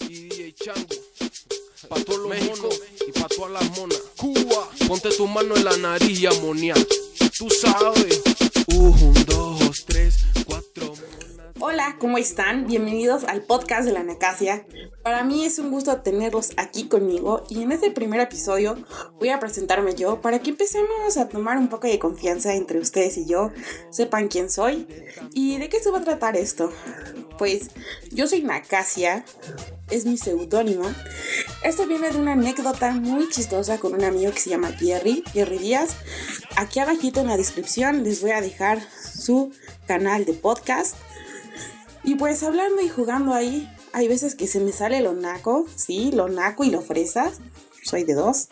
Y DJ Chango. Pa' todos los monos y pa' todas las monas. Cuba. Ponte tu mano en la nariz y amonia. Tú sabes. Un, dos, tres, cuatro. Hola, ¿cómo están? Bienvenidos al podcast de la Nacasia. Para mí es un gusto tenerlos aquí conmigo y en este primer episodio voy a presentarme yo para que empecemos a tomar un poco de confianza entre ustedes y yo, sepan quién soy y de qué se va a tratar esto. Pues yo soy Nacasia, es mi seudónimo. Esto viene de una anécdota muy chistosa con un amigo que se llama Jerry, Jerry Díaz. Aquí abajito en la descripción les voy a dejar su canal de podcast. Y pues hablando y jugando ahí, hay veces que se me sale lo naco, sí, lo naco y lo fresa. Soy de dos.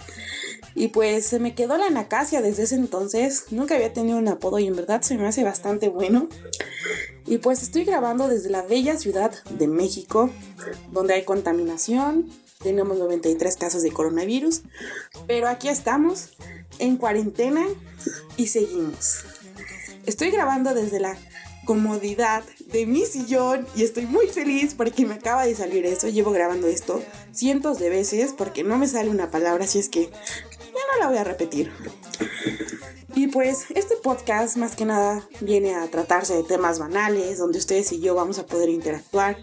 Y pues se me quedó la nacasia desde ese entonces. Nunca había tenido un apodo y en verdad se me hace bastante bueno. Y pues estoy grabando desde la bella ciudad de México, donde hay contaminación. Tenemos 93 casos de coronavirus. Pero aquí estamos, en cuarentena y seguimos. Estoy grabando desde la comodidad de mi sillón y estoy muy feliz porque me acaba de salir eso. Llevo grabando esto cientos de veces porque no me sale una palabra, así es que ya no la voy a repetir. Y pues este podcast más que nada viene a tratarse de temas banales, donde ustedes y yo vamos a poder interactuar,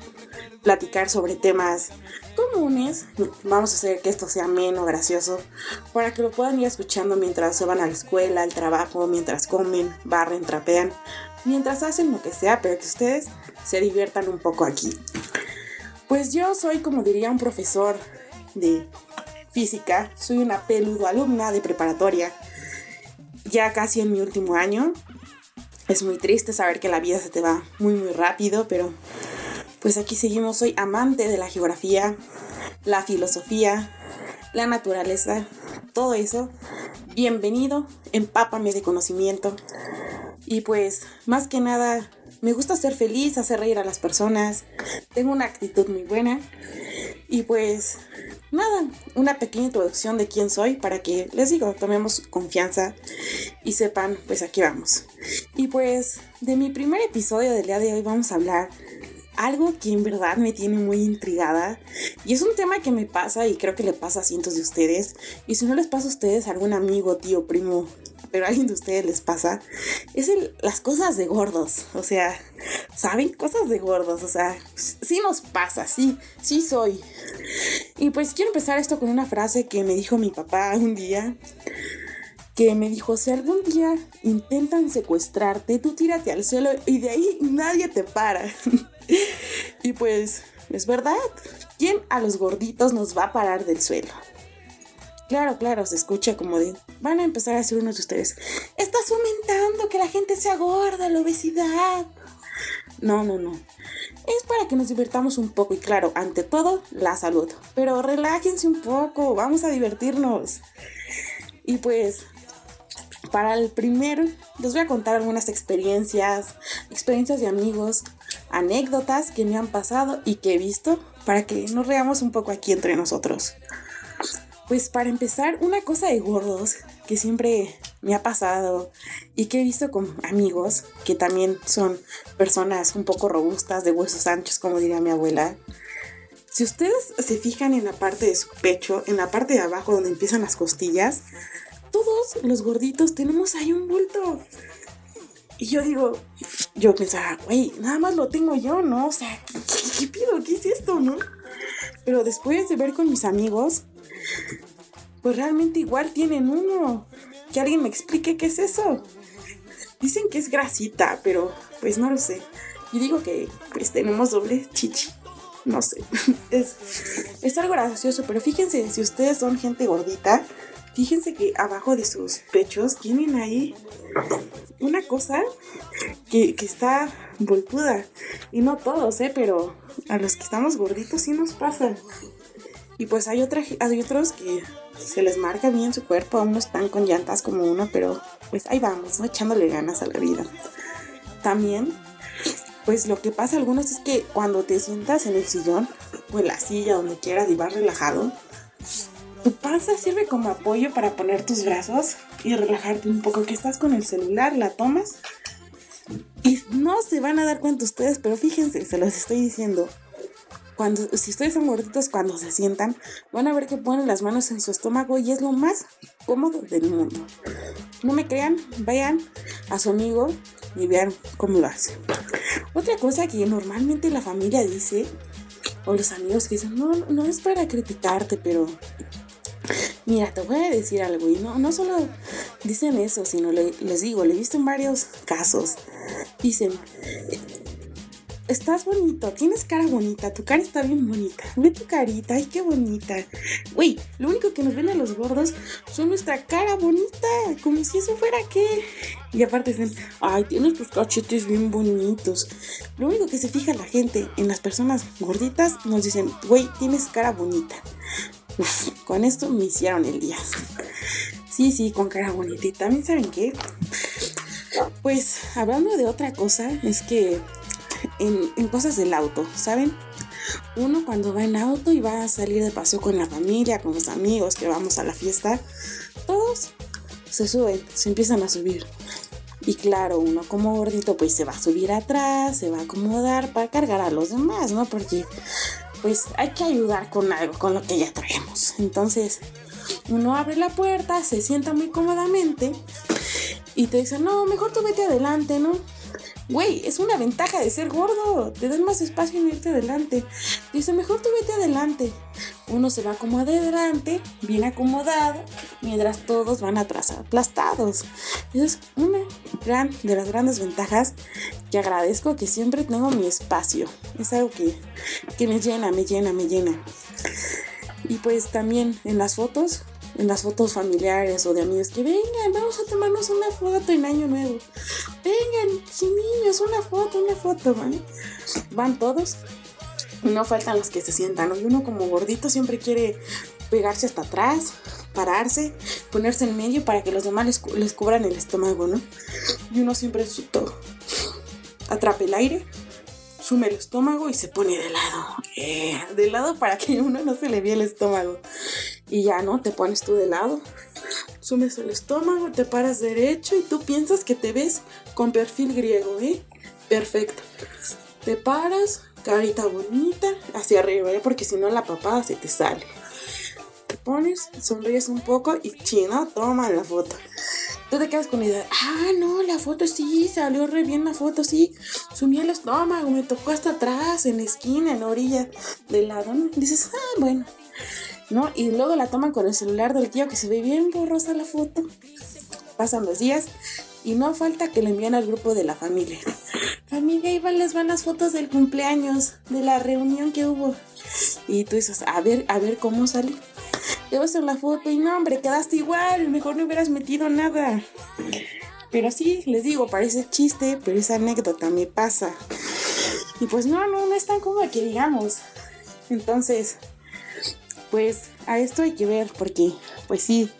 platicar sobre temas comunes. Vamos a hacer que esto sea ameno, gracioso, para que lo puedan ir escuchando mientras se van a la escuela, al trabajo, mientras comen, barren, trapean, mientras hacen lo que sea, pero que ustedes se diviertan un poco aquí. Pues yo soy, como diría un profesor de física, soy una peludo alumna de preparatoria, ya casi en mi último año. Es muy triste saber que la vida se te va muy muy rápido, pero pues aquí seguimos. Soy amante de la geografía, la filosofía, la naturaleza, todo eso. Bienvenido, empápame de conocimiento. Y pues, más que nada, me gusta ser feliz, hacer reír a las personas. Tengo una actitud muy buena. Y pues, nada, una pequeña introducción de quién soy para que, les digo, tomemos confianza y sepan, pues aquí vamos. Y pues, de mi primer episodio del día de hoy vamos a hablar algo que en verdad me tiene muy intrigada y es un tema que me pasa y creo que le pasa a cientos de ustedes y si no les pasa a ustedes algún amigo, tío, primo, pero a alguien de ustedes les pasa, es las cosas de gordos, o sea, ¿saben? Cosas de gordos, o sea, sí nos pasa, sí, sí soy. Y pues quiero empezar esto con una frase que me dijo mi papá un día que me dijo, si algún día intentan secuestrarte, tú tírate al suelo y de ahí nadie te para. y pues, es verdad, ¿quién a los gorditos nos va a parar del suelo? Claro, claro, se escucha como de, van a empezar a hacer unos de ustedes, estás fomentando que la gente sea gorda, la obesidad. No, no, no. Es para que nos divirtamos un poco y claro, ante todo, la salud. Pero relájense un poco, vamos a divertirnos. Y pues, para el primero, les voy a contar algunas experiencias, experiencias de amigos, anécdotas que me han pasado y que he visto para que nos reamos un poco aquí entre nosotros. Pues para empezar, una cosa de gordos que siempre me ha pasado y que he visto con amigos que también son personas un poco robustas, de huesos anchos, como diría mi abuela. Si ustedes se fijan en la parte de su pecho, en la parte de abajo donde empiezan las costillas, todos los gorditos tenemos ahí un bulto. Y yo digo, yo pensaba, güey, nada más lo tengo yo, ¿no? O sea, ¿qué, qué, pido? ¿Qué es esto, no? Pero después de ver con mis amigos, pues realmente igual tienen uno. Que alguien me explique qué es eso. Dicen que es grasita, pero pues no lo sé. Y digo que pues tenemos doble chichi. No sé. Es, es algo gracioso, pero fíjense, si ustedes son gente gordita, fíjense que abajo de sus pechos tienen ahí una cosa que, que está volpuda. Y no todos, ¿eh? Pero a los que estamos gorditos sí nos pasa. Y pues hay, otra, hay otros que se les marca bien su cuerpo, no están con llantas como uno, pero pues ahí vamos, ¿no? Echándole ganas a la vida. También, pues lo que pasa a algunos es que cuando te sientas en el sillón o en la silla, donde quieras y vas relajado, tu panza sirve como apoyo para poner tus brazos y relajarte un poco, que estás con el celular, la tomas y no se van a dar cuenta ustedes, pero fíjense, se los estoy diciendo. Cuando, si ustedes son gorditos, cuando se sientan, van a ver que ponen las manos en su estómago y es lo más cómodo del mundo. No me crean, vayan a su amigo y vean cómo lo hace. Otra cosa que normalmente la familia dice, o los amigos que dicen, no, no es para criticarte, pero Mira, te voy a decir algo, y no, no solo dicen eso, sino les digo, le he visto en varios casos. Dicen, estás bonito, tienes cara bonita, tu cara está bien bonita. Ve tu carita, ay, qué bonita. Güey, lo único que nos ven a los gordos son nuestra cara bonita, como si eso fuera qué. Y aparte dicen, ay, tienes tus cachetes bien bonitos. Lo único que se fija la gente en las personas gorditas nos dicen, güey, tienes cara bonita. Uf, con esto me hicieron el día. Sí, sí, con cara bonita. Y también saben qué. Pues hablando de otra cosa, es que en, cosas del auto, ¿saben? Uno cuando va en auto y va a salir de paseo con la familia, con los amigos, que vamos a la fiesta, todos se suben, se empiezan a subir. Y claro, uno como gordito pues se va a subir atrás, se va a acomodar para cargar a los demás, ¿no? Porque pues hay que ayudar con algo, con lo que ya traemos. Entonces, uno abre la puerta, se sienta muy cómodamente y te dice, no, mejor tú vete adelante, ¿no? Güey, es una ventaja de ser gordo. Te dan más espacio en irte adelante. Dice, mejor tú vete adelante. Uno se va como adelante, bien acomodado, mientras todos van atrás aplastados. Es una gran, de las grandes ventajas que agradezco que siempre tengo mi espacio. Es algo que, que me llena, me llena, me llena. Y pues también en las fotos, en las fotos familiares o de amigos que vengan, vamos a tomarnos una foto en Año Nuevo. Vengan, niños, una foto, una foto, ¿vale? Van todos. No faltan los que se sientan, Y uno como gordito siempre quiere pegarse hasta atrás, pararse, ponerse en medio para que los demás les, cubran el estómago, ¿no? Y uno siempre todo. Atrape el aire, sume el estómago y se pone de lado. Eh, de lado para que uno no se le vea el estómago. Y ya, ¿no? Te pones tú de lado, sumes el estómago, te paras derecho y tú piensas que te ves con perfil griego, ¿eh? Perfecto. Te paras, carita bonita, hacia arriba, ¿eh? Porque si no la papada se te sale. Te pones, sonríes un poco y chino, toma la foto. Tú te quedas con la idea, ah, no, la foto sí, salió re bien la foto, sí. Sumí el estómago, me tocó hasta atrás, en la esquina, en la orilla del lado, ¿no? dices, ah, bueno. ¿No? Y luego la toman con el celular del tío que se ve bien borrosa la foto. Pasan los días y no falta que le envíen al grupo de la familia. Familia, ahí van, les van las fotos del cumpleaños, de la reunión que hubo. Y tú dices, a ver, a ver cómo sale. Te vas a la foto y no, hombre, quedaste igual, mejor no hubieras metido nada. Pero sí, les digo, parece chiste, pero esa anécdota me pasa. Y pues no, no, no es tan como que digamos. Entonces, pues a esto hay que ver porque, pues sí,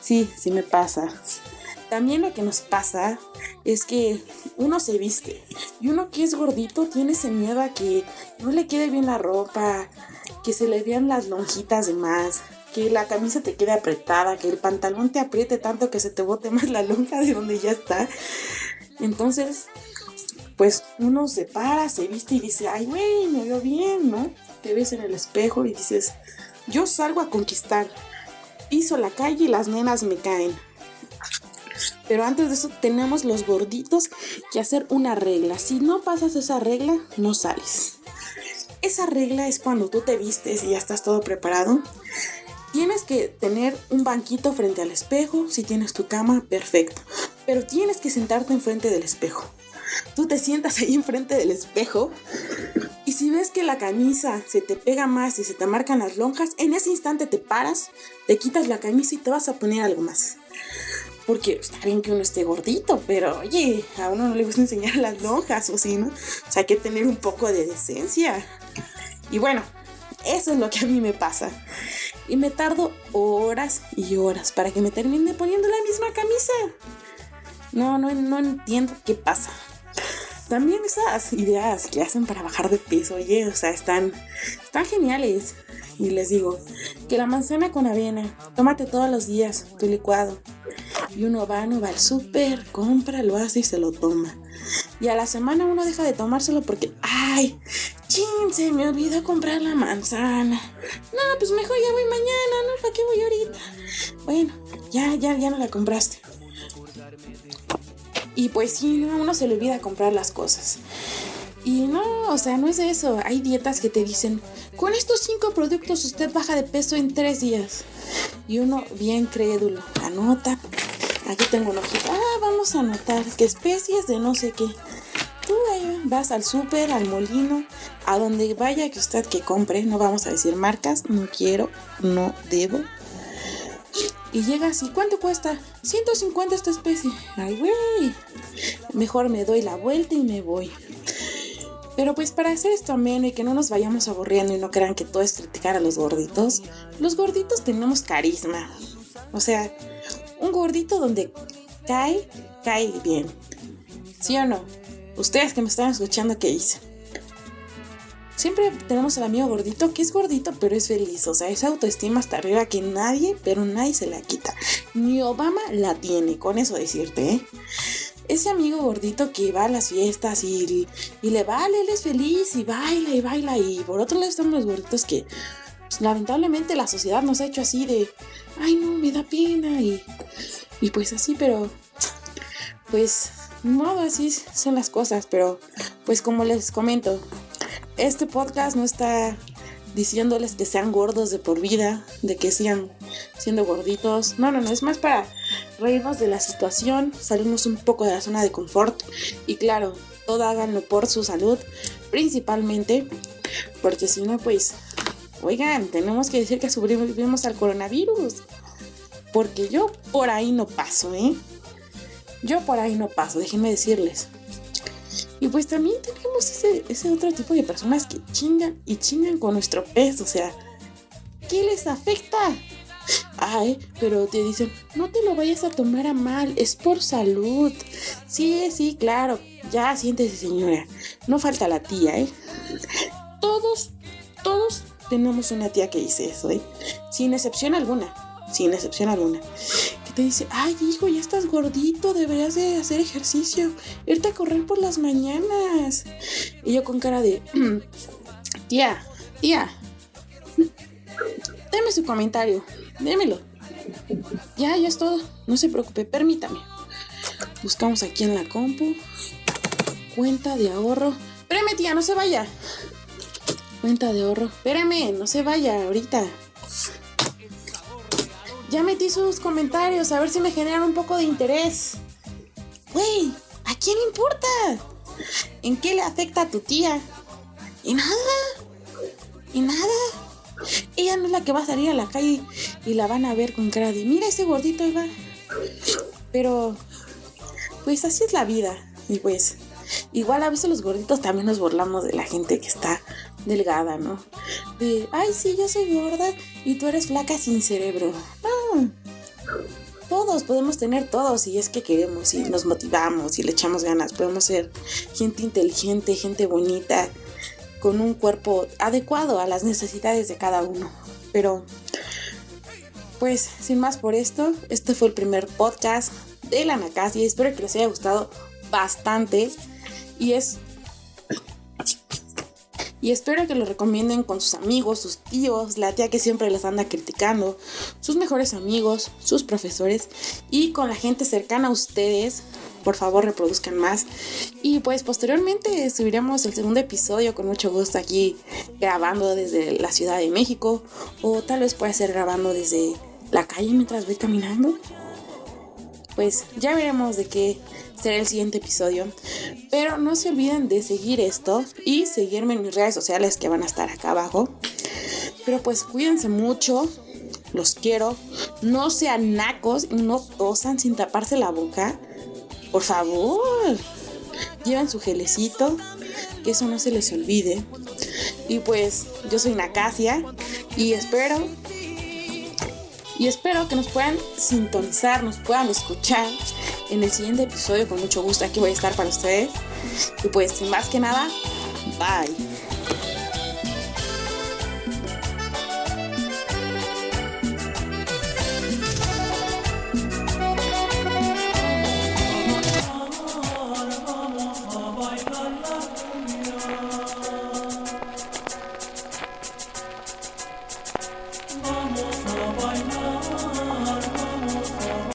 sí, sí me pasa. También lo que nos pasa es que uno se viste y uno que es gordito tiene ese miedo a que no le quede bien la ropa, que se le vean las lonjitas de más, que la camisa te quede apretada, que el pantalón te apriete tanto que se te bote más la lonja de donde ya está. Entonces, pues uno se para, se viste y dice, ay, güey, me veo bien, ¿no? Te ves en el espejo y dices, yo salgo a conquistar. Piso la calle y las nenas me caen. Pero antes de eso tenemos los gorditos que hacer una regla. Si no pasas esa regla, no sales. Esa regla es cuando tú te vistes y ya estás todo preparado. Tienes que tener un banquito frente al espejo. Si tienes tu cama, perfecto. Pero tienes que sentarte enfrente del espejo. Tú te sientas ahí enfrente del espejo y si ves que la camisa se te pega más y se te marcan las lonjas, en ese instante te paras, te quitas la camisa y te vas a poner algo más. Porque está bien que uno esté gordito, pero oye, a uno no le gusta enseñar las lonjas o sí, ¿no? O sea, hay que tener un poco de decencia. Y bueno, eso es lo que a mí me pasa. Y me tardo horas y horas para que me termine poniendo la misma camisa. No, no, no entiendo qué pasa también esas ideas que hacen para bajar de peso, oye, o sea, están, están geniales. Y les digo, que la manzana con avena, tómate todos los días tu licuado. Y uno va, no va al súper, compra, lo hace y se lo toma. Y a la semana uno deja de tomárselo porque, ay, Chin, se me olvidó comprar la manzana. No, pues mejor ya voy mañana, ¿no? ¿Para qué voy ahorita? Bueno, ya, ya, ya no la compraste. Y pues sí, uno se le olvida comprar las cosas. Y no, o sea, no es eso. Hay dietas que te dicen, con estos cinco productos usted baja de peso en tres días. Y uno bien crédulo, anota. Aquí tengo una hojita. Ah, vamos a anotar qué especies de no sé qué. Tú vas al súper, al molino, a donde vaya que usted que compre. No vamos a decir marcas, no quiero, no debo. Y llega así, ¿cuánto cuesta? 150 esta especie. Ay, güey. Mejor me doy la vuelta y me voy. Pero pues para hacer esto ameno y que no nos vayamos aburriendo y no crean que todo es criticar a los gorditos, los gorditos tenemos carisma. O sea, un gordito donde cae, cae bien. ¿Sí o no? Ustedes que me están escuchando, ¿qué dicen? Siempre tenemos al amigo gordito que es gordito pero es feliz. O sea, esa autoestima hasta arriba que nadie, pero nadie se la quita. Ni Obama la tiene, con eso decirte, ¿eh? ese amigo gordito que va a las fiestas y, y, le vale, él es feliz y baila y baila. Y por otro lado están los gorditos que pues, lamentablemente la sociedad nos ha hecho así de, ay no, me da pena y, y pues así, pero pues no, así son las cosas. Pero pues como les comento, este podcast no está diciéndoles que sean gordos de por vida, de que sigan siendo gorditos. No, no, no, es más para reírnos de la situación, salirnos un poco de la zona de confort y claro, todo háganlo por su salud, principalmente, porque si no, pues, oigan, tenemos que decir que sobrevivimos al coronavirus, porque yo por ahí no paso, ¿eh? Yo por ahí no paso, déjenme decirles. Y pues también tenemos ese, ese otro tipo de personas que chingan y chingan con nuestro peso. O sea, ¿qué les afecta? Ay, pero te dicen, no te lo vayas a tomar a mal, es por salud. Sí, sí, claro. Ya siéntese, señora. No falta la tía, ¿eh? Todos, todos tenemos una tía que dice eso, ¿eh? Sin excepción alguna. Sin excepción alguna te dice, ay hijo, ya estás gordito, deberías de hacer ejercicio, irte a correr por las mañanas. Y yo con cara de, tía, tía, deme su comentario, démelo. Ya, ya es todo, no se preocupe, permítame. Buscamos aquí en la compu, cuenta de ahorro. Espérame tía, no se vaya. Cuenta de ahorro. Espérame, no se vaya ahorita. Ya metí sus comentarios, a ver si me generan un poco de interés. Güey, ¿a quién importa? ¿En qué le afecta a tu tía? Y nada. Y nada. Ella no es la que va a salir a la calle y la van a ver con cara de, mira ese gordito ahí va. Pero, pues así es la vida. Y pues, igual a veces los gorditos también nos burlamos de la gente que está delgada, ¿no? De, ay, sí, yo soy gorda y tú eres flaca sin cerebro. Todos podemos tener todos si es que queremos y nos motivamos y le echamos ganas. Podemos ser gente inteligente, gente bonita, con un cuerpo adecuado a las necesidades de cada uno. Pero, pues, sin más por esto, este fue el primer podcast de la y Espero que les haya gustado bastante. Y es y espero que lo recomienden con sus amigos, sus tíos, la tía que siempre les anda criticando, sus mejores amigos, sus profesores y con la gente cercana a ustedes. Por favor, reproduzcan más. Y pues posteriormente subiremos el segundo episodio con mucho gusto aquí grabando desde la Ciudad de México o tal vez pueda ser grabando desde la calle mientras voy caminando. Pues ya veremos de qué será el siguiente episodio. Pero no se olviden de seguir esto y seguirme en mis redes sociales que van a estar acá abajo. Pero pues cuídense mucho, los quiero. No sean nacos no tosan sin taparse la boca. Por favor, lleven su gelecito, que eso no se les olvide. Y pues yo soy Nacasia y espero y espero que nos puedan sintonizar, nos puedan escuchar en el siguiente episodio con mucho gusto. Aquí voy a estar para ustedes. Y pues sin más que nada, bye.